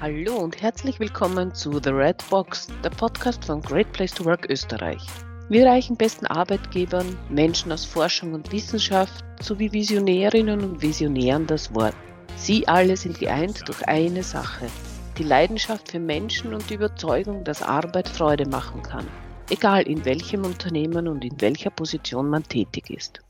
Hallo und herzlich willkommen zu The Red Box, der Podcast von Great Place to Work Österreich. Wir reichen besten Arbeitgebern, Menschen aus Forschung und Wissenschaft sowie Visionärinnen und Visionären das Wort. Sie alle sind geeint durch eine Sache, die Leidenschaft für Menschen und die Überzeugung, dass Arbeit Freude machen kann, egal in welchem Unternehmen und in welcher Position man tätig ist.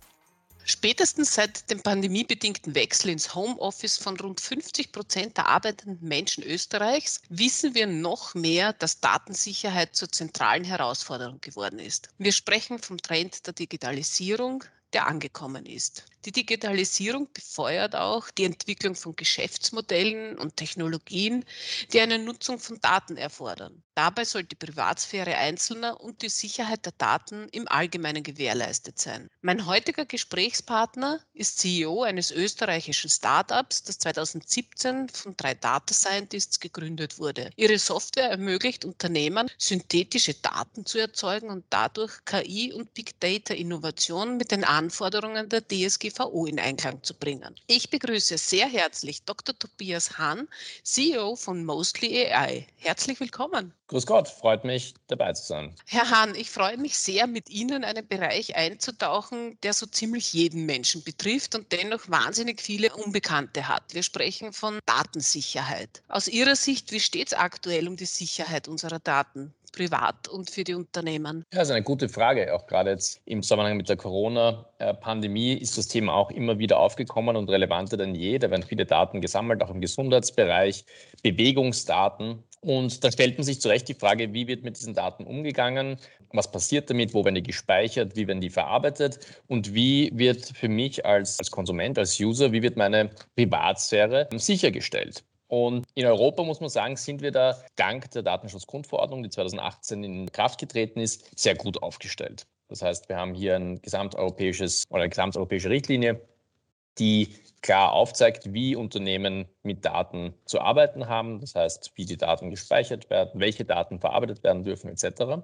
Spätestens seit dem pandemiebedingten Wechsel ins Homeoffice von rund 50 Prozent der arbeitenden Menschen Österreichs wissen wir noch mehr, dass Datensicherheit zur zentralen Herausforderung geworden ist. Wir sprechen vom Trend der Digitalisierung, der angekommen ist. Die Digitalisierung befeuert auch die Entwicklung von Geschäftsmodellen und Technologien, die eine Nutzung von Daten erfordern. Dabei soll die Privatsphäre Einzelner und die Sicherheit der Daten im Allgemeinen gewährleistet sein. Mein heutiger Gesprächspartner ist CEO eines österreichischen Startups, das 2017 von drei Data Scientists gegründet wurde. Ihre Software ermöglicht Unternehmern, synthetische Daten zu erzeugen und dadurch KI und Big Data Innovationen mit den Anforderungen der DSG DSGVO in Einklang zu bringen. Ich begrüße sehr herzlich Dr. Tobias Hahn, CEO von Mostly AI. Herzlich willkommen. Grüß Gott, freut mich dabei zu sein. Herr Hahn, ich freue mich sehr, mit Ihnen in einen Bereich einzutauchen, der so ziemlich jeden Menschen betrifft und dennoch wahnsinnig viele Unbekannte hat. Wir sprechen von Datensicherheit. Aus Ihrer Sicht, wie steht es aktuell um die Sicherheit unserer Daten? Privat und für die Unternehmen? Ja, das ist eine gute Frage. Auch gerade jetzt im Zusammenhang mit der Corona-Pandemie ist das Thema auch immer wieder aufgekommen und relevanter denn je. Da werden viele Daten gesammelt, auch im Gesundheitsbereich, Bewegungsdaten. Und da stellt man sich zu Recht die Frage, wie wird mit diesen Daten umgegangen? Was passiert damit? Wo werden die gespeichert? Wie werden die verarbeitet? Und wie wird für mich als, als Konsument, als User, wie wird meine Privatsphäre sichergestellt? Und in Europa muss man sagen, sind wir da dank der Datenschutzgrundverordnung, die 2018 in Kraft getreten ist, sehr gut aufgestellt. Das heißt, wir haben hier ein gesamteuropäisches oder eine gesamteuropäische Richtlinie, die klar aufzeigt, wie Unternehmen mit Daten zu arbeiten haben. Das heißt, wie die Daten gespeichert werden, welche Daten verarbeitet werden dürfen, etc.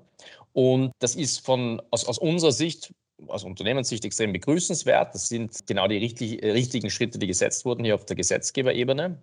Und das ist von, aus, aus unserer Sicht aus Unternehmenssicht extrem begrüßenswert. Das sind genau die richtig, richtigen Schritte, die gesetzt wurden hier auf der Gesetzgeberebene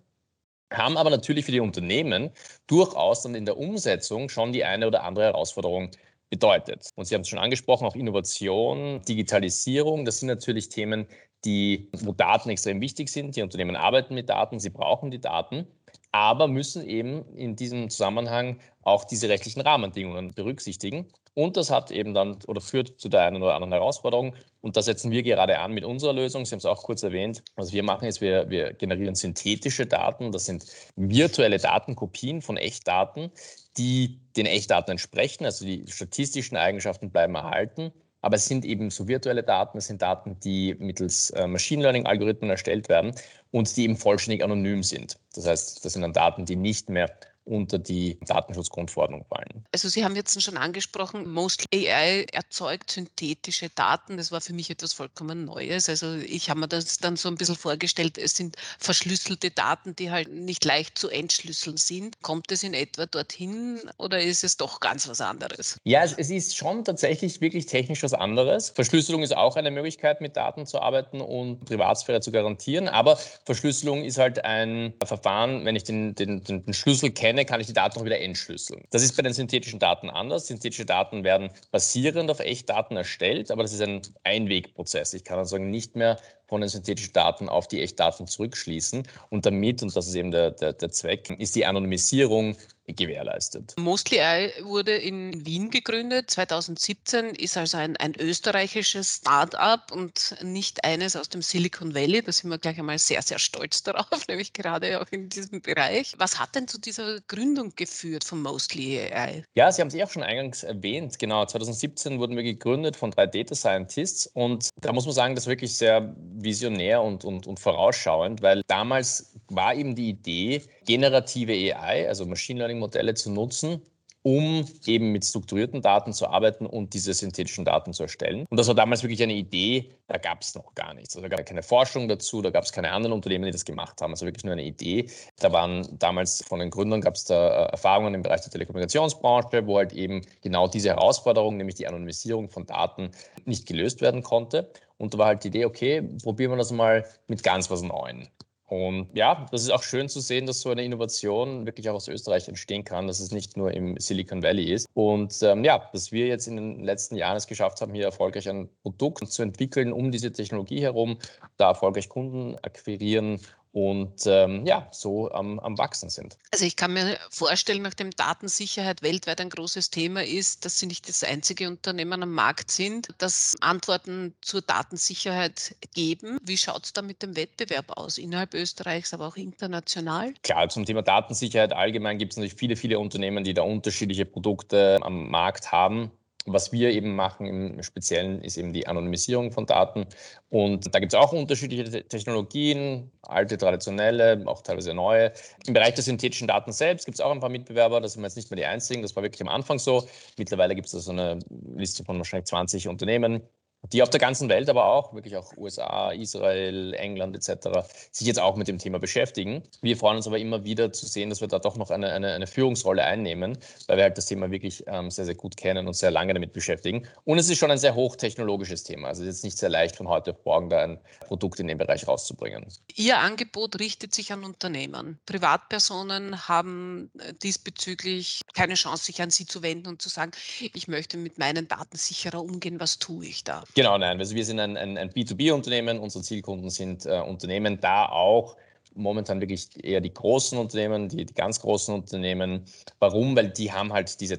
haben aber natürlich für die Unternehmen durchaus dann in der Umsetzung schon die eine oder andere Herausforderung bedeutet. Und Sie haben es schon angesprochen, auch Innovation, Digitalisierung, das sind natürlich Themen, die, wo Daten extrem wichtig sind. Die Unternehmen arbeiten mit Daten, sie brauchen die Daten, aber müssen eben in diesem Zusammenhang auch diese rechtlichen Rahmenbedingungen berücksichtigen. Und das hat eben dann oder führt zu der einen oder anderen Herausforderung. Und da setzen wir gerade an mit unserer Lösung. Sie haben es auch kurz erwähnt. Was wir machen, ist, wir, wir generieren synthetische Daten. Das sind virtuelle Datenkopien von Echtdaten, die den Echtdaten entsprechen. Also die statistischen Eigenschaften bleiben erhalten. Aber es sind eben so virtuelle Daten, es sind Daten, die mittels äh, Machine Learning-Algorithmen erstellt werden und die eben vollständig anonym sind. Das heißt, das sind dann Daten, die nicht mehr unter die Datenschutzgrundverordnung fallen. Also Sie haben jetzt schon angesprochen, Mostly AI erzeugt synthetische Daten. Das war für mich etwas vollkommen Neues. Also ich habe mir das dann so ein bisschen vorgestellt, es sind verschlüsselte Daten, die halt nicht leicht zu entschlüsseln sind. Kommt es in etwa dorthin oder ist es doch ganz was anderes? Ja, es ist schon tatsächlich wirklich technisch was anderes. Verschlüsselung ist auch eine Möglichkeit, mit Daten zu arbeiten und Privatsphäre zu garantieren. Aber Verschlüsselung ist halt ein Verfahren, wenn ich den, den, den Schlüssel kenne, kenne, kann ich die Daten auch wieder entschlüsseln. Das ist bei den synthetischen Daten anders. Synthetische Daten werden basierend auf Echtdaten erstellt, aber das ist ein Einwegprozess. Ich kann also nicht mehr von den synthetischen Daten auf die Echtdaten zurückschließen. Und damit, und das ist eben der, der, der Zweck, ist die Anonymisierung gewährleistet. Mostly AI wurde in Wien gegründet, 2017, ist also ein, ein österreichisches Start-up und nicht eines aus dem Silicon Valley. Da sind wir gleich einmal sehr, sehr stolz darauf, nämlich gerade auch in diesem Bereich. Was hat denn zu dieser Gründung geführt von Mostly AI? Ja, Sie haben es ja auch schon eingangs erwähnt. Genau, 2017 wurden wir gegründet von drei Data Scientists und da muss man sagen, das ist wirklich sehr visionär und, und, und vorausschauend, weil damals war eben die Idee, generative AI, also Machine Learning Modelle zu nutzen, um eben mit strukturierten Daten zu arbeiten und diese synthetischen Daten zu erstellen. Und das war damals wirklich eine Idee, da gab es noch gar nichts. Also da gab es keine Forschung dazu, da gab es keine anderen Unternehmen, die das gemacht haben. Also wirklich nur eine Idee. Da waren damals von den Gründern gab es da äh, Erfahrungen im Bereich der Telekommunikationsbranche, wo halt eben genau diese Herausforderung, nämlich die Anonymisierung von Daten, nicht gelöst werden konnte. Und da war halt die Idee, okay, probieren wir das mal mit ganz was Neuem. Und ja, das ist auch schön zu sehen, dass so eine Innovation wirklich auch aus Österreich entstehen kann, dass es nicht nur im Silicon Valley ist. Und ähm, ja, dass wir jetzt in den letzten Jahren es geschafft haben, hier erfolgreich ein Produkt zu entwickeln um diese Technologie herum, da erfolgreich Kunden akquirieren und ähm, ja, so am, am Wachsen sind. Also ich kann mir vorstellen, nachdem Datensicherheit weltweit ein großes Thema ist, dass Sie nicht das einzige Unternehmen am Markt sind, das Antworten zur Datensicherheit geben. Wie schaut es da mit dem Wettbewerb aus, innerhalb Österreichs, aber auch international? Klar, zum Thema Datensicherheit allgemein gibt es natürlich viele, viele Unternehmen, die da unterschiedliche Produkte am Markt haben. Was wir eben machen im Speziellen ist eben die Anonymisierung von Daten. Und da gibt es auch unterschiedliche Technologien, alte, traditionelle, auch teilweise neue. Im Bereich der synthetischen Daten selbst gibt es auch ein paar Mitbewerber. Das sind jetzt nicht mehr die einzigen. Das war wirklich am Anfang so. Mittlerweile gibt es da so eine Liste von wahrscheinlich 20 Unternehmen, die auf der ganzen Welt, aber auch wirklich auch USA, Israel, England etc. sich jetzt auch mit dem Thema beschäftigen. Wir freuen uns aber immer wieder zu sehen, dass wir da doch noch eine, eine, eine Führungsrolle einnehmen, weil wir halt das Thema wirklich ähm, sehr, sehr gut kennen und sehr lange damit beschäftigen. Und es ist schon ein sehr hochtechnologisches Thema. Also es ist jetzt nicht sehr leicht von heute auf morgen da ein Produkt in dem Bereich rauszubringen. Ihr Angebot richtet sich an Unternehmen. Privatpersonen haben äh, diesbezüglich keine Chance, sich an Sie zu wenden und zu sagen, ich möchte mit meinen Daten sicherer umgehen, was tue ich da? Genau, nein. Also wir sind ein, ein, ein B2B-Unternehmen. Unsere Zielkunden sind äh, Unternehmen, da auch momentan wirklich eher die großen Unternehmen, die, die ganz großen Unternehmen. Warum? Weil die haben halt diese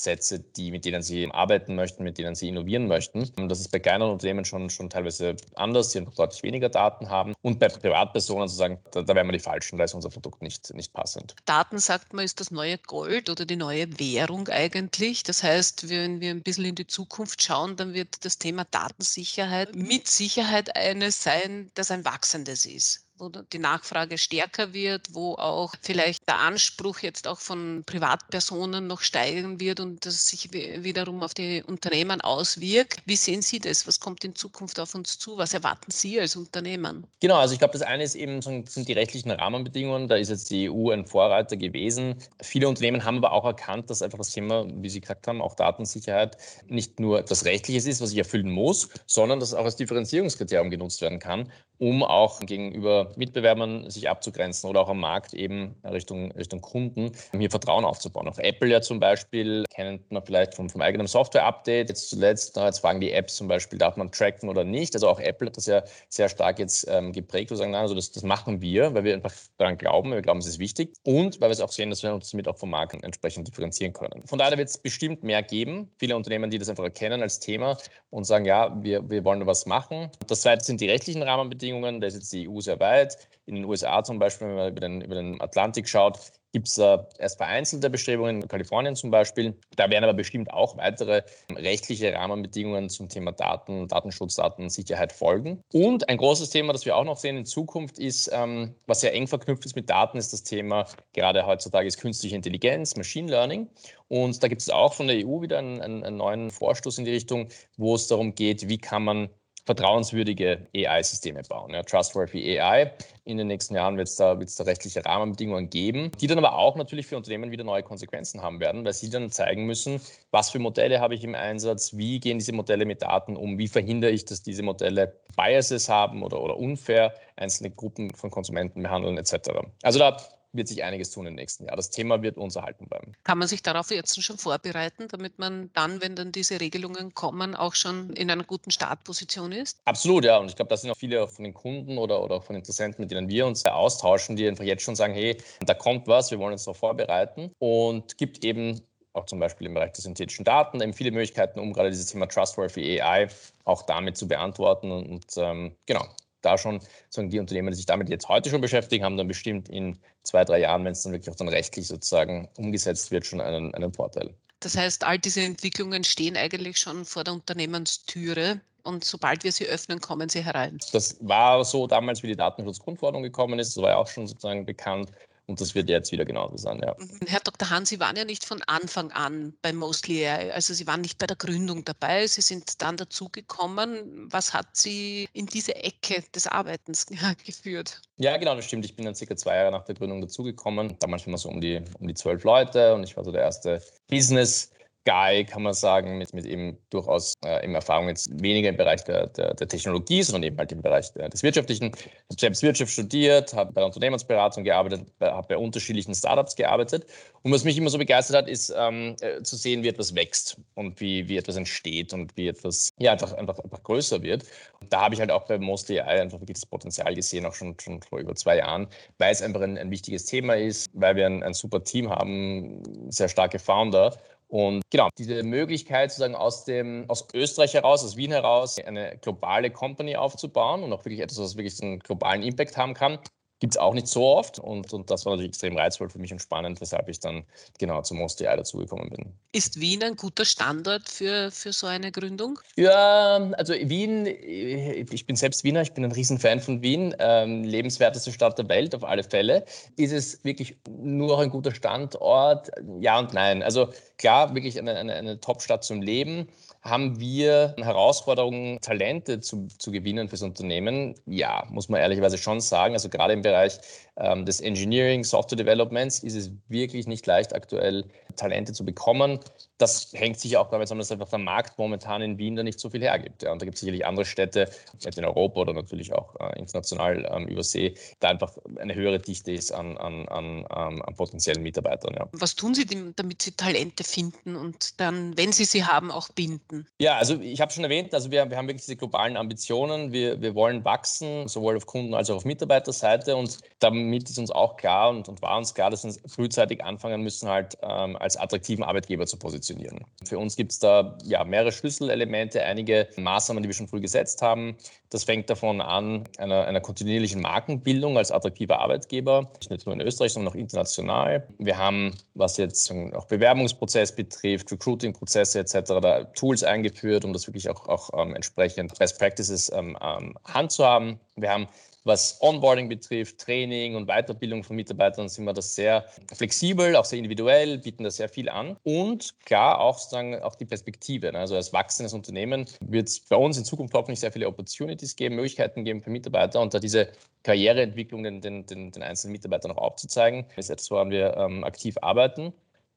Datensätze, die, mit denen sie arbeiten möchten, mit denen sie innovieren möchten. Und das ist bei kleineren Unternehmen schon, schon teilweise anders, die einfach deutlich weniger Daten haben. Und bei Privatpersonen zu sagen, da, da wären wir die Falschen, da ist unser Produkt nicht, nicht passend. Daten, sagt man, ist das neue Gold oder die neue Währung eigentlich. Das heißt, wenn wir ein bisschen in die Zukunft schauen, dann wird das Thema Datensicherheit mit Sicherheit eines sein, das ein wachsendes ist wo die Nachfrage stärker wird, wo auch vielleicht der Anspruch jetzt auch von Privatpersonen noch steigen wird und das sich wiederum auf die Unternehmen auswirkt. Wie sehen Sie das? Was kommt in Zukunft auf uns zu? Was erwarten Sie als Unternehmen? Genau, also ich glaube, das eine ist eben sind die rechtlichen Rahmenbedingungen. Da ist jetzt die EU ein Vorreiter gewesen. Viele Unternehmen haben aber auch erkannt, dass einfach das Thema, wie Sie gesagt haben, auch Datensicherheit nicht nur das Rechtliche ist, was ich erfüllen muss, sondern dass es auch als Differenzierungskriterium genutzt werden kann, um auch gegenüber Mitbewerbern sich abzugrenzen oder auch am Markt eben Richtung, Richtung Kunden, um hier Vertrauen aufzubauen. Auch Apple ja zum Beispiel, kennt man vielleicht vom, vom eigenen Software-Update. Jetzt zuletzt, jetzt fragen die Apps zum Beispiel, darf man tracken oder nicht. Also auch Apple hat das ja sehr stark jetzt ähm, geprägt, wo sagen, nein, also das, das machen wir, weil wir einfach daran glauben, wir glauben, es ist wichtig und weil wir es auch sehen, dass wir uns damit auch vom Markt entsprechend differenzieren können. Von daher wird es bestimmt mehr geben. Viele Unternehmen, die das einfach erkennen als Thema und sagen, ja, wir, wir wollen da was machen. Das zweite sind die rechtlichen Rahmenbedingungen. Da ist jetzt die EU sehr weit. Zeit. In den USA zum Beispiel, wenn man über den, über den Atlantik schaut, gibt es äh, erst vereinzelte Bestrebungen, in Kalifornien zum Beispiel. Da werden aber bestimmt auch weitere rechtliche Rahmenbedingungen zum Thema Daten, Datenschutz, Datensicherheit folgen. Und ein großes Thema, das wir auch noch sehen in Zukunft, ist, ähm, was sehr eng verknüpft ist mit Daten, ist das Thema, gerade heutzutage ist künstliche Intelligenz, Machine Learning. Und da gibt es auch von der EU wieder einen, einen neuen Vorstoß in die Richtung, wo es darum geht, wie kann man vertrauenswürdige AI-Systeme bauen. Ja, Trustworthy AI. In den nächsten Jahren wird es da, da rechtliche Rahmenbedingungen geben, die dann aber auch natürlich für Unternehmen wieder neue Konsequenzen haben werden, weil sie dann zeigen müssen, was für Modelle habe ich im Einsatz, wie gehen diese Modelle mit Daten um, wie verhindere ich, dass diese Modelle Biases haben oder, oder unfair einzelne Gruppen von Konsumenten behandeln etc. Also da wird sich einiges tun im nächsten Jahr. Das Thema wird uns erhalten bleiben. Kann man sich darauf jetzt schon vorbereiten, damit man dann, wenn dann diese Regelungen kommen, auch schon in einer guten Startposition ist? Absolut, ja. Und ich glaube, das sind auch viele von den Kunden oder, oder von Interessenten, mit denen wir uns austauschen, die einfach jetzt schon sagen, hey, da kommt was, wir wollen uns darauf vorbereiten und gibt eben auch zum Beispiel im Bereich der synthetischen Daten eben viele Möglichkeiten, um gerade dieses Thema Trustworthy AI auch damit zu beantworten. Und, und ähm, genau, da schon sagen die Unternehmen, die sich damit jetzt heute schon beschäftigen, haben dann bestimmt in zwei, drei Jahren, wenn es dann wirklich auch dann rechtlich sozusagen umgesetzt wird, schon einen, einen Vorteil. Das heißt, all diese Entwicklungen stehen eigentlich schon vor der Unternehmenstüre und sobald wir sie öffnen, kommen sie herein. Das war so damals, wie die Datenschutzgrundverordnung gekommen ist. Das war ja auch schon sozusagen bekannt. Und das wird jetzt wieder genauso sein, ja. Mhm. Herr Dr. Hahn, Sie waren ja nicht von Anfang an bei Mostly AI, also Sie waren nicht bei der Gründung dabei, Sie sind dann dazugekommen. Was hat Sie in diese Ecke des Arbeitens geführt? Ja, genau, das stimmt. Ich bin dann circa zwei Jahre nach der Gründung dazugekommen. Damals waren wir so um die, um die zwölf Leute und ich war so der erste Business Guy, kann man sagen, mit, mit eben durchaus äh, eben Erfahrung jetzt weniger im Bereich der, der, der Technologie, sondern eben halt im Bereich der, des Wirtschaftlichen. Ich habe selbst Wirtschaft studiert, habe bei der Unternehmensberatung gearbeitet, habe bei unterschiedlichen Startups gearbeitet. Und was mich immer so begeistert hat, ist ähm, äh, zu sehen, wie etwas wächst und wie, wie etwas entsteht und wie etwas ja, einfach, einfach, einfach größer wird. Und da habe ich halt auch bei Mostly AI einfach wirklich das Potenzial gesehen, auch schon, schon vor über zwei Jahren, weil es einfach ein, ein wichtiges Thema ist, weil wir ein, ein super Team haben, sehr starke Founder und genau, diese Möglichkeit sozusagen aus dem, aus Österreich heraus, aus Wien heraus, eine globale Company aufzubauen und auch wirklich etwas, was wirklich einen globalen Impact haben kann, gibt es auch nicht so oft. Und, und das war natürlich extrem reizvoll für mich und spannend, weshalb ich dann genau zum Most AI dazugekommen bin. Ist Wien ein guter Standort für, für so eine Gründung? Ja, also Wien, ich bin selbst Wiener, ich bin ein Riesenfan von Wien, ähm, lebenswerteste Stadt der Welt auf alle Fälle. Ist es wirklich nur ein guter Standort? Ja und nein. Also klar, wirklich eine, eine, eine Top-Stadt zum Leben. Haben wir Herausforderungen, Talente zu, zu gewinnen fürs Unternehmen? Ja, muss man ehrlicherweise schon sagen. Also gerade im Bereich ähm, des Engineering, Software Developments ist es wirklich nicht leicht, aktuell Talente zu bekommen. Das hängt sicher auch damit zusammen, dass einfach der Markt momentan in Wien da nicht so viel hergibt. Ja. Und da gibt es sicherlich andere Städte, jetzt in Europa oder natürlich auch äh, international ähm, über See, da einfach eine höhere Dichte ist an, an, an, ähm, an potenziellen Mitarbeitern. Ja. Was tun Sie, damit Sie Talente finden und dann, wenn Sie sie haben, auch binden? Ja, also ich habe schon erwähnt, also wir, wir haben wirklich diese globalen Ambitionen. Wir, wir wollen wachsen, sowohl auf Kunden- als auch auf Mitarbeiterseite. Und damit ist uns auch klar und, und war uns klar, dass wir frühzeitig anfangen müssen, halt ähm, als attraktiven Arbeitgeber zu positionieren. Für uns gibt es da ja, mehrere Schlüsselelemente, einige Maßnahmen, die wir schon früh gesetzt haben. Das fängt davon an, einer, einer kontinuierlichen Markenbildung als attraktiver Arbeitgeber, nicht nur in Österreich, sondern auch international. Wir haben, was jetzt auch Bewerbungsprozess betrifft, Recruiting-Prozesse etc., da Tools eingeführt, um das wirklich auch, auch ähm, entsprechend Best Practices ähm, ähm, handzuhaben. Wir haben was Onboarding betrifft, Training und Weiterbildung von Mitarbeitern, sind wir das sehr flexibel, auch sehr individuell, bieten da sehr viel an. Und klar auch sozusagen auch die Perspektive. Ne? Also als wachsendes Unternehmen wird es bei uns in Zukunft hoffentlich sehr viele Opportunities geben, Möglichkeiten geben für Mitarbeiter und da diese Karriereentwicklung den, den, den, den einzelnen Mitarbeitern auch aufzuzeigen, ist etwas, woran wir ähm, aktiv arbeiten.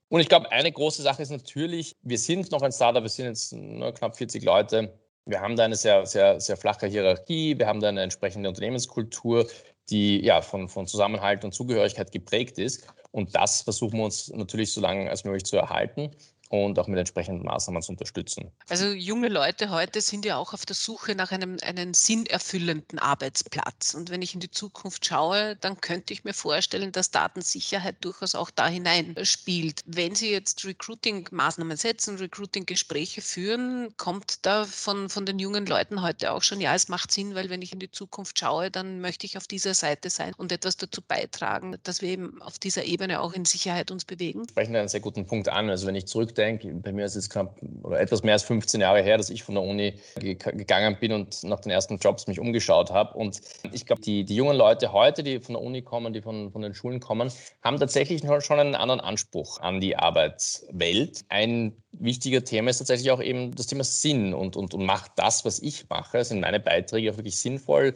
Und ich glaube, eine große Sache ist natürlich, wir sind noch ein Startup, wir sind jetzt nur knapp 40 Leute. Wir haben da eine sehr, sehr, sehr flache Hierarchie, wir haben da eine entsprechende Unternehmenskultur, die ja von, von Zusammenhalt und Zugehörigkeit geprägt ist. Und das versuchen wir uns natürlich so lange als möglich zu erhalten und auch mit entsprechenden Maßnahmen zu unterstützen. Also junge Leute heute sind ja auch auf der Suche nach einem, einem sinnerfüllenden Arbeitsplatz. Und wenn ich in die Zukunft schaue, dann könnte ich mir vorstellen, dass Datensicherheit durchaus auch da hineinspielt. Wenn Sie jetzt Recruiting-Maßnahmen setzen, Recruiting-Gespräche führen, kommt da von, von den jungen Leuten heute auch schon, ja, es macht Sinn, weil wenn ich in die Zukunft schaue, dann möchte ich auf dieser Seite sein und etwas dazu beitragen, dass wir eben auf dieser Ebene auch in Sicherheit uns bewegen. Sie sprechen einen sehr guten Punkt an. Also wenn ich zurückdenke, denke, bei mir ist es knapp oder etwas mehr als 15 Jahre her, dass ich von der Uni gegangen bin und nach den ersten Jobs mich umgeschaut habe. Und ich glaube, die, die jungen Leute heute, die von der Uni kommen, die von, von den Schulen kommen, haben tatsächlich schon einen anderen Anspruch an die Arbeitswelt. Ein wichtiger Thema ist tatsächlich auch eben das Thema Sinn und, und, und macht das, was ich mache, sind meine Beiträge auch wirklich sinnvoll?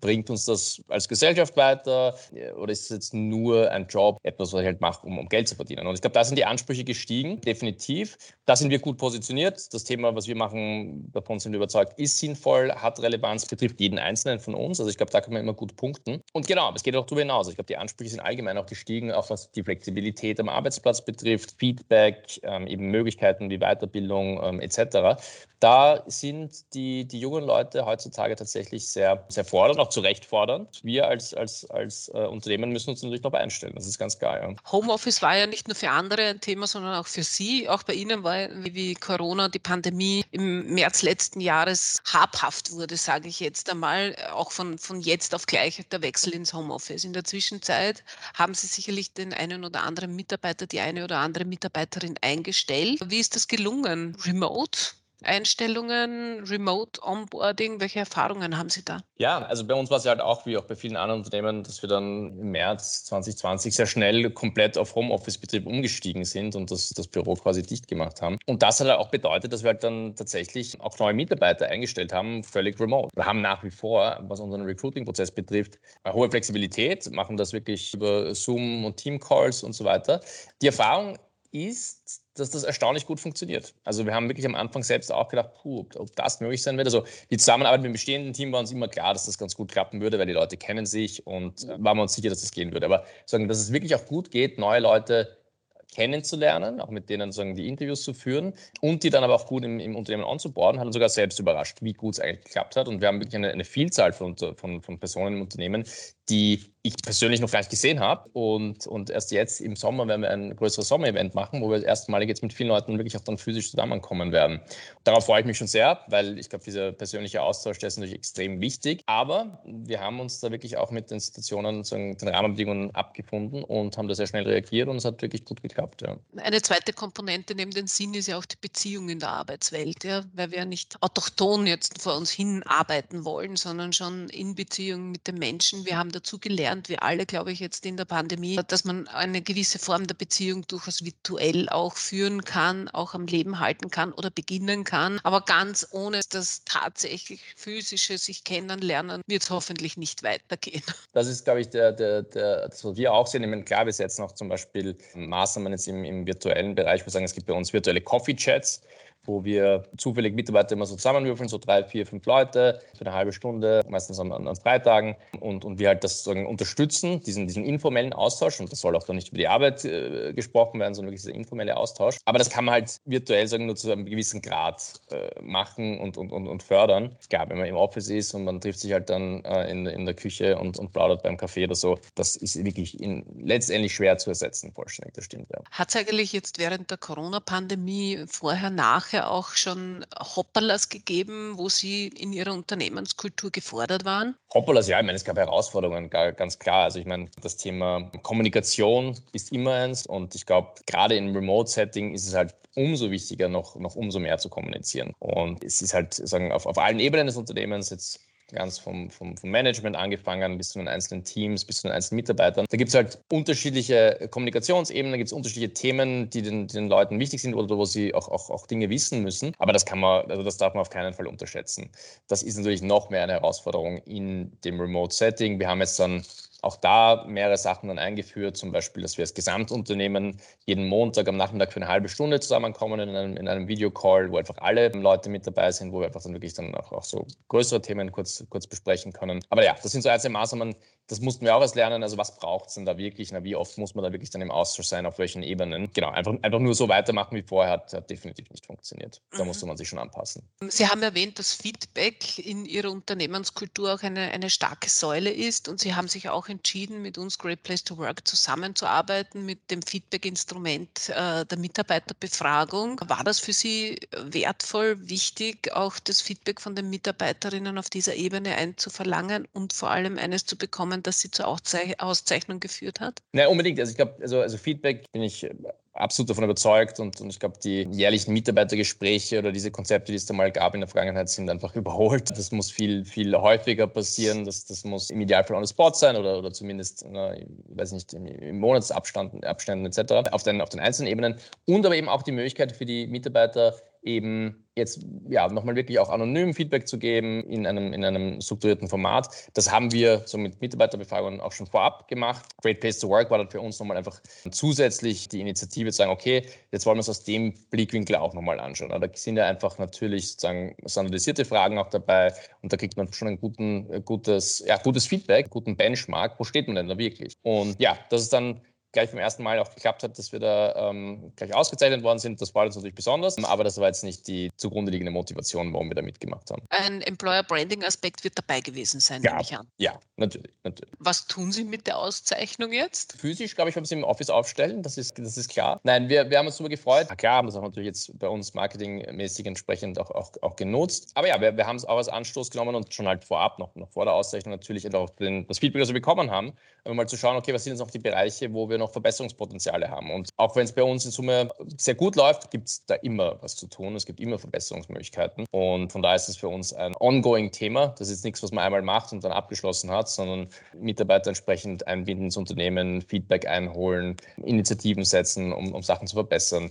Bringt uns das als Gesellschaft weiter oder ist es jetzt nur ein Job, etwas, was ich halt mache, um, um Geld zu verdienen? Und ich glaube, da sind die Ansprüche gestiegen, definitiv. Da sind wir gut positioniert. Das Thema, was wir machen, davon sind wir überzeugt, ist sinnvoll, hat Relevanz, betrifft jeden Einzelnen von uns. Also ich glaube, da kann man immer gut punkten. Und genau, es geht auch darüber hinaus. Ich glaube, die Ansprüche sind allgemein auch gestiegen, auch was die Flexibilität am Arbeitsplatz betrifft, Feedback, ähm, eben Möglichkeiten, Möglichkeiten wie Weiterbildung ähm, etc. Da sind die, die jungen Leute heutzutage tatsächlich sehr, sehr fordernd, auch zu Recht fordernd. Wir als, als, als äh, Unternehmen müssen uns natürlich darauf einstellen, das ist ganz klar. Ja. Homeoffice war ja nicht nur für andere ein Thema, sondern auch für Sie. Auch bei Ihnen war wie Corona, die Pandemie im März letzten Jahres habhaft wurde, sage ich jetzt einmal, auch von, von jetzt auf gleich der Wechsel ins Homeoffice. In der Zwischenzeit haben Sie sicherlich den einen oder anderen Mitarbeiter, die eine oder andere Mitarbeiterin eingestellt. Wie ist das gelungen? Remote? Einstellungen, Remote Onboarding, welche Erfahrungen haben Sie da? Ja, also bei uns war es ja halt auch, wie auch bei vielen anderen Unternehmen, dass wir dann im März 2020 sehr schnell komplett auf Homeoffice-Betrieb umgestiegen sind und das, das Büro quasi dicht gemacht haben. Und das hat halt auch bedeutet, dass wir halt dann tatsächlich auch neue Mitarbeiter eingestellt haben, völlig remote. Wir haben nach wie vor, was unseren Recruiting-Prozess betrifft, hohe Flexibilität, machen das wirklich über Zoom und Team-Calls und so weiter. Die Erfahrung ist, dass das erstaunlich gut funktioniert. Also wir haben wirklich am Anfang selbst auch gedacht, puh, ob, ob das möglich sein wird. Also die Zusammenarbeit mit dem bestehenden Team war uns immer klar, dass das ganz gut klappen würde, weil die Leute kennen sich und waren wir uns sicher, dass das gehen würde. Aber sagen, dass es wirklich auch gut geht, neue Leute kennenzulernen, auch mit denen sagen, die Interviews zu führen und die dann aber auch gut im, im Unternehmen anzuborden, hat uns sogar selbst überrascht, wie gut es eigentlich geklappt hat. Und wir haben wirklich eine, eine Vielzahl von, von, von Personen im Unternehmen, die ich persönlich noch gar nicht gesehen habe. Und, und erst jetzt im Sommer werden wir ein größeres Sommer-Event machen, wo wir erstmalig jetzt mit vielen Leuten wirklich auch dann physisch zusammenkommen werden. Darauf freue ich mich schon sehr, weil ich glaube, dieser persönliche Austausch, der ist natürlich extrem wichtig. Aber wir haben uns da wirklich auch mit den Institutionen sagen, den Rahmenbedingungen abgefunden und haben da sehr schnell reagiert und es hat wirklich gut geklappt. Ja. Eine zweite Komponente neben den Sinn ist ja auch die Beziehung in der Arbeitswelt, ja, weil wir ja nicht autochton jetzt vor uns hin arbeiten wollen, sondern schon in Beziehung mit den Menschen. Wir haben dazu gelernt, wir alle, glaube ich, jetzt in der Pandemie, dass man eine gewisse Form der Beziehung durchaus virtuell auch führen kann, auch am Leben halten kann oder beginnen kann. Aber ganz ohne das tatsächlich physische sich kennenlernen, wird es hoffentlich nicht weitergehen. Das ist, glaube ich, der, der, der, das, was wir auch sehen. Ich meine, klar, wir setzen auch zum Beispiel Maßnahmen jetzt im, im virtuellen Bereich. Wir sagen, es gibt bei uns virtuelle Coffee-Chats wo wir zufällig Mitarbeiter immer so zusammenwürfeln, so drei, vier, fünf Leute für eine halbe Stunde, meistens an, an Freitagen und, und wir halt das sozusagen unterstützen, diesen, diesen informellen Austausch und das soll auch dann nicht über die Arbeit äh, gesprochen werden, sondern wirklich dieser informelle Austausch. Aber das kann man halt virtuell sagen, nur zu einem gewissen Grad äh, machen und, und, und, und fördern. Klar, wenn man im Office ist und man trifft sich halt dann äh, in, in der Küche und, und plaudert beim Kaffee oder so, das ist wirklich in, letztendlich schwer zu ersetzen, vollständig, das stimmt. Ja. Hat es eigentlich jetzt während der Corona-Pandemie vorher, nachher ja auch schon Hopperlas gegeben, wo Sie in Ihrer Unternehmenskultur gefordert waren? Hopperlas, ja, ich meine, es gab Herausforderungen, ganz klar. Also ich meine, das Thema Kommunikation ist immer eins und ich glaube, gerade im Remote-Setting ist es halt umso wichtiger, noch, noch umso mehr zu kommunizieren. Und es ist halt sagen, auf, auf allen Ebenen des Unternehmens jetzt ganz vom, vom, vom, Management angefangen bis zu den einzelnen Teams, bis zu den einzelnen Mitarbeitern. Da gibt es halt unterschiedliche Kommunikationsebenen, da gibt es unterschiedliche Themen, die den, den, Leuten wichtig sind oder wo sie auch, auch, auch Dinge wissen müssen. Aber das kann man, also das darf man auf keinen Fall unterschätzen. Das ist natürlich noch mehr eine Herausforderung in dem Remote-Setting. Wir haben jetzt dann auch da mehrere Sachen dann eingeführt, zum Beispiel, dass wir als Gesamtunternehmen jeden Montag am Nachmittag für eine halbe Stunde zusammenkommen in einem, in einem Videocall, wo einfach alle Leute mit dabei sind, wo wir einfach dann wirklich dann auch, auch so größere Themen kurz, kurz besprechen können. Aber ja, das sind so einzelne Maßnahmen, das mussten wir auch erst lernen. Also was braucht es denn da wirklich? Na, wie oft muss man da wirklich dann im Austausch sein, auf welchen Ebenen? Genau, einfach, einfach nur so weitermachen wie vorher hat, hat definitiv nicht funktioniert. Da mhm. musste man sich schon anpassen. Sie haben erwähnt, dass Feedback in Ihrer Unternehmenskultur auch eine, eine starke Säule ist und Sie haben sich auch entschieden, mit uns Great Place to Work zusammenzuarbeiten mit dem Feedback-Instrument äh, der Mitarbeiterbefragung. War das für Sie wertvoll, wichtig, auch das Feedback von den Mitarbeiterinnen auf dieser Ebene einzuverlangen und vor allem eines zu bekommen, das sie zur Auszeichnung geführt hat? Ja, unbedingt. Also ich glaube, also, also Feedback bin ich absolut davon überzeugt und, und ich glaube, die jährlichen Mitarbeitergespräche oder diese Konzepte, die es da mal gab in der Vergangenheit, sind einfach überholt. Das muss viel, viel häufiger passieren. Das, das muss im Idealfall on the spot sein oder, oder zumindest, na, ich weiß nicht, im, Monatsabständen Abständen etc. Auf den, auf den einzelnen Ebenen und aber eben auch die Möglichkeit für die Mitarbeiter, eben jetzt ja nochmal wirklich auch anonym Feedback zu geben in einem, in einem strukturierten Format. Das haben wir so mit Mitarbeiterbefragungen auch schon vorab gemacht. Great Place to Work war dann für uns nochmal einfach zusätzlich die Initiative zu sagen, okay, jetzt wollen wir es aus dem Blickwinkel auch nochmal anschauen. Da sind ja einfach natürlich sozusagen standardisierte Fragen auch dabei und da kriegt man schon ein guten, gutes, ja, gutes Feedback, guten Benchmark. Wo steht man denn da wirklich? Und ja, das ist dann gleich beim ersten Mal auch geklappt hat, dass wir da ähm, gleich ausgezeichnet worden sind. Das war uns natürlich besonders, aber das war jetzt nicht die zugrunde liegende Motivation, warum wir da mitgemacht haben. Ein Employer Branding Aspekt wird dabei gewesen sein, ja, nehme ich an. Ja, natürlich, natürlich. Was tun Sie mit der Auszeichnung jetzt? Physisch, glaube ich, haben Sie im Office aufstellen, das ist, das ist klar. Nein, wir, wir haben uns darüber gefreut. Ja, klar, haben das auch natürlich jetzt bei uns marketingmäßig entsprechend auch, auch, auch genutzt. Aber ja, wir, wir haben es auch als Anstoß genommen und schon halt vorab, noch, noch vor der Auszeichnung natürlich auch den, das Feedback, das wir bekommen haben, aber mal zu schauen, okay, was sind jetzt noch die Bereiche, wo wir noch Verbesserungspotenziale haben. Und auch wenn es bei uns in Summe sehr gut läuft, gibt es da immer was zu tun. Es gibt immer Verbesserungsmöglichkeiten. Und von daher ist es für uns ein ongoing Thema. Das ist nichts, was man einmal macht und dann abgeschlossen hat, sondern Mitarbeiter entsprechend einbinden ins Unternehmen, Feedback einholen, Initiativen setzen, um, um Sachen zu verbessern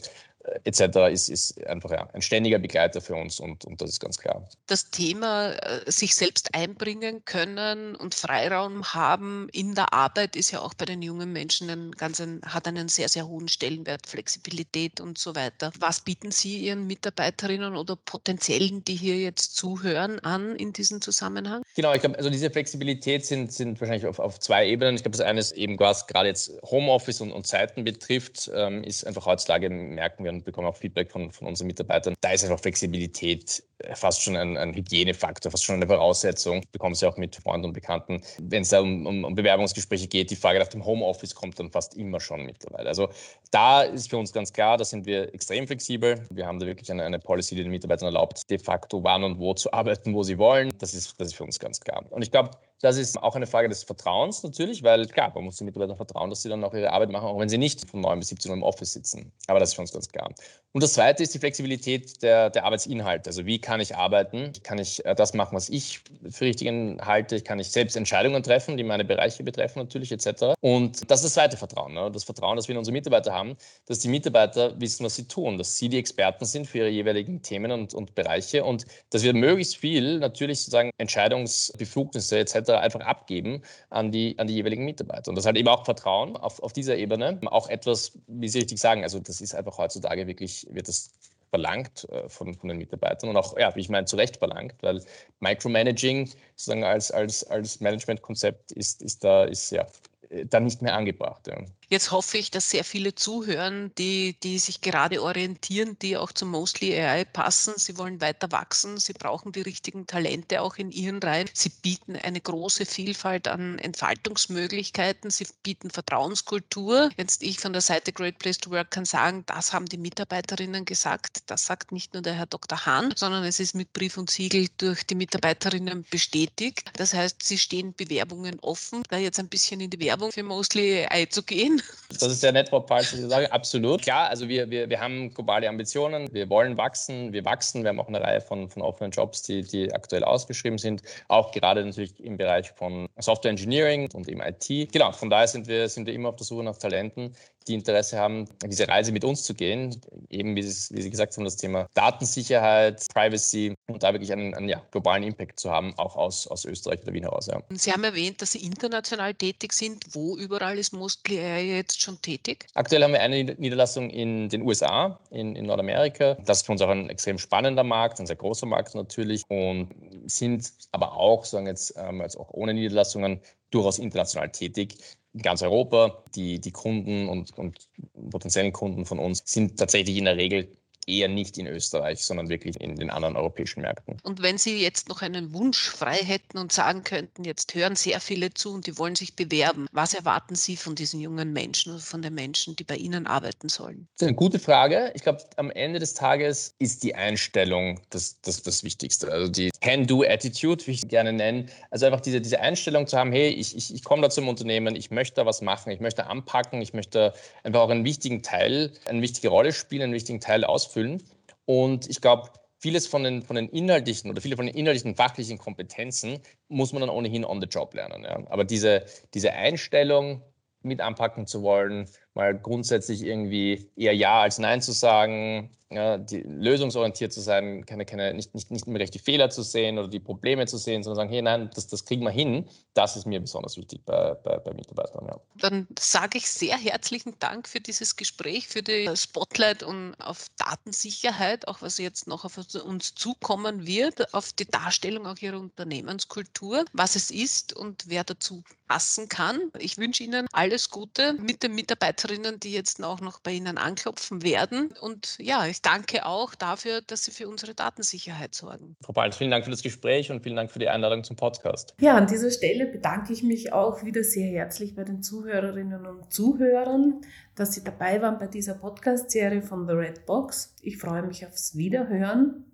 etc. Ist, ist einfach ja, ein ständiger Begleiter für uns und, und das ist ganz klar. Das Thema äh, sich selbst einbringen können und Freiraum haben in der Arbeit ist ja auch bei den jungen Menschen ein ganz ein, hat einen sehr, sehr hohen Stellenwert, Flexibilität und so weiter. Was bieten Sie Ihren Mitarbeiterinnen oder Potenziellen, die hier jetzt zuhören, an in diesem Zusammenhang? Genau, ich glaube, also diese Flexibilität sind, sind wahrscheinlich auf, auf zwei Ebenen. Ich glaube, das eine ist eben, was gerade jetzt Homeoffice und, und Zeiten betrifft, ähm, ist einfach heutzutage, merken wir und bekommen auch Feedback von, von unseren Mitarbeitern, da ist einfach Flexibilität fast schon ein, ein Hygienefaktor, fast schon eine Voraussetzung. Ich bekomme es ja auch mit Freunden und Bekannten. Wenn es da um, um, um, Bewerbungsgespräche geht, die Frage nach dem Homeoffice kommt dann fast immer schon mittlerweile. Also da ist für uns ganz klar, da sind wir extrem flexibel. Wir haben da wirklich eine, eine Policy, die den Mitarbeitern erlaubt, de facto wann und wo zu arbeiten, wo sie wollen. Das ist, das ist für uns ganz klar. Und ich glaube, das ist auch eine Frage des Vertrauens natürlich, weil klar, man muss den Mitarbeitern vertrauen, dass sie dann auch ihre Arbeit machen, auch wenn sie nicht von 9 bis 17 Uhr im Office sitzen. Aber das ist für uns ganz klar. Und das Zweite ist die Flexibilität der, der Arbeitsinhalte. Also wie kann ich arbeiten? Kann ich äh, das machen, was ich für richtig halte? Kann ich selbst Entscheidungen treffen, die meine Bereiche betreffen natürlich etc. Und das ist das zweite Vertrauen. Ne? Das Vertrauen, das wir in unsere Mitarbeiter haben, dass die Mitarbeiter wissen, was sie tun, dass sie die Experten sind für ihre jeweiligen Themen und, und Bereiche und dass wir möglichst viel natürlich sozusagen Entscheidungsbefugnisse etc einfach abgeben an die, an die jeweiligen Mitarbeiter. Und das halt eben auch Vertrauen auf, auf dieser Ebene. Auch etwas, wie Sie richtig sagen, also das ist einfach heutzutage wirklich, wird das verlangt äh, von, von den Mitarbeitern und auch, ja, wie ich meine, zu Recht verlangt, weil Micromanaging sozusagen als, als, als Managementkonzept ist, ist da, ist ja äh, dann nicht mehr angebracht. Ja. Jetzt hoffe ich, dass sehr viele zuhören, die, die sich gerade orientieren, die auch zum Mostly AI passen. Sie wollen weiter wachsen. Sie brauchen die richtigen Talente auch in ihren Reihen. Sie bieten eine große Vielfalt an Entfaltungsmöglichkeiten. Sie bieten Vertrauenskultur. Jetzt ich von der Seite Great Place to Work kann sagen, das haben die Mitarbeiterinnen gesagt. Das sagt nicht nur der Herr Dr. Hahn, sondern es ist mit Brief und Siegel durch die Mitarbeiterinnen bestätigt. Das heißt, sie stehen Bewerbungen offen. Da jetzt ein bisschen in die Werbung für Mostly AI zu gehen Das ist ja nett, Frau Palz, dass ich sage. Absolut. Klar, also wir, wir, wir haben globale Ambitionen, wir wollen wachsen, wir wachsen. Wir haben auch eine Reihe von, von offenen Jobs, die, die aktuell ausgeschrieben sind. Auch gerade natürlich im Bereich von Software Engineering und im IT. Genau, von daher sind wir, sind wir immer auf der Suche nach Talenten die Interesse haben, diese Reise mit uns zu gehen. Eben, wie Sie, wie Sie gesagt haben, das Thema Datensicherheit, Privacy und da wirklich einen, einen ja, globalen Impact zu haben, auch aus, aus Österreich oder Wien heraus. Ja. Sie haben erwähnt, dass Sie international tätig sind. Wo überall ist Mostly AI jetzt schon tätig? Aktuell haben wir eine Niederlassung in den USA, in, in Nordamerika. Das ist für uns auch ein extrem spannender Markt, ein sehr großer Markt natürlich und sind aber auch, sagen jetzt, ähm, als auch ohne Niederlassungen, durchaus international tätig in ganz Europa. Die, die Kunden und, und potenziellen Kunden von uns sind tatsächlich in der Regel eher nicht in Österreich, sondern wirklich in den anderen europäischen Märkten. Und wenn Sie jetzt noch einen Wunsch frei hätten und sagen könnten, jetzt hören sehr viele zu und die wollen sich bewerben, was erwarten Sie von diesen jungen Menschen oder von den Menschen, die bei Ihnen arbeiten sollen? Das ist eine gute Frage. Ich glaube, am Ende des Tages ist die Einstellung das, das, das Wichtigste. Also die Can-Do-Attitude, wie ich sie gerne nenne. Also einfach diese, diese Einstellung zu haben, hey, ich, ich, ich komme da zum Unternehmen, ich möchte da was machen, ich möchte anpacken, ich möchte einfach auch einen wichtigen Teil, eine wichtige Rolle spielen, einen wichtigen Teil ausführen ausfüllen. Und ich glaube, vieles von den, von den inhaltlichen oder viele von den inhaltlichen fachlichen Kompetenzen muss man dann ohnehin on the job lernen. Ja. Aber diese, diese Einstellung, mit anpacken zu wollen, mal grundsätzlich irgendwie eher Ja als Nein zu sagen, ja, lösungsorientiert zu sein, keine, keine, nicht, nicht, nicht immer recht die Fehler zu sehen oder die Probleme zu sehen, sondern sagen, hey, nein, das, das kriegen wir hin. Das ist mir besonders wichtig bei, bei, bei Mitarbeitern. Ja. Dann sage ich sehr herzlichen Dank für dieses Gespräch, für die Spotlight und auf Datensicherheit, auch was jetzt noch auf uns zukommen wird, auf die Darstellung auch Ihrer Unternehmenskultur, was es ist und wer dazu passen kann. Ich wünsche Ihnen alles Gute mit den Mitarbeiterinnen, die jetzt auch noch bei Ihnen anklopfen werden. Und ja, ich danke auch dafür, dass Sie für unsere Datensicherheit sorgen. Frau Balz, vielen Dank für das Gespräch und vielen Dank für die Einladung zum Podcast. Ja, an dieser Stelle bedanke ich mich auch wieder sehr herzlich bei den Zuhörerinnen und Zuhörern, dass Sie dabei waren bei dieser Podcast-Serie von The Red Box. Ich freue mich aufs Wiederhören.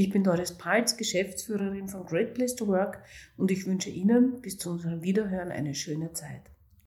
Ich bin Doris Palz, Geschäftsführerin von Great Place to Work und ich wünsche Ihnen bis zu unserem Wiederhören eine schöne Zeit.